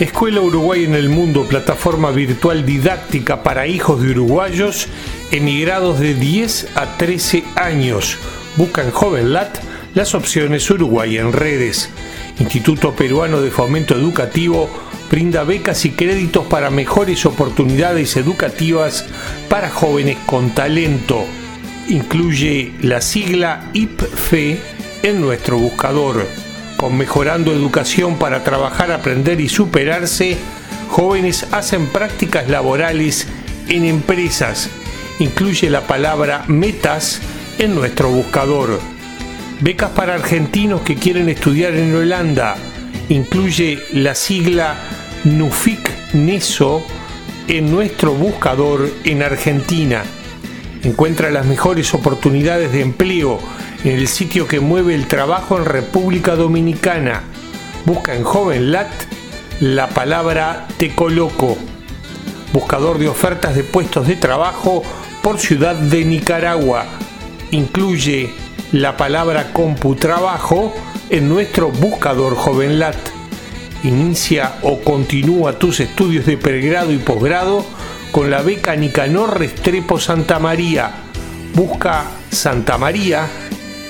Escuela Uruguay en el Mundo, plataforma virtual didáctica para hijos de uruguayos emigrados de 10 a 13 años. Busca en JovenLat las opciones Uruguay en redes. Instituto Peruano de Fomento Educativo brinda becas y créditos para mejores oportunidades educativas para jóvenes con talento. Incluye la sigla IPFE en nuestro buscador. Con Mejorando Educación para Trabajar, Aprender y Superarse, jóvenes hacen prácticas laborales en empresas. Incluye la palabra metas en nuestro buscador. Becas para argentinos que quieren estudiar en Holanda. Incluye la sigla NUFIC NESO en nuestro buscador en Argentina. Encuentra las mejores oportunidades de empleo el sitio que mueve el trabajo en República Dominicana. Busca en JovenLat la palabra Te Coloco. Buscador de ofertas de puestos de trabajo por ciudad de Nicaragua. Incluye la palabra CompuTrabajo en nuestro buscador JovenLat. Inicia o continúa tus estudios de pregrado y posgrado con la beca Nicanor Restrepo Santa María. Busca Santa María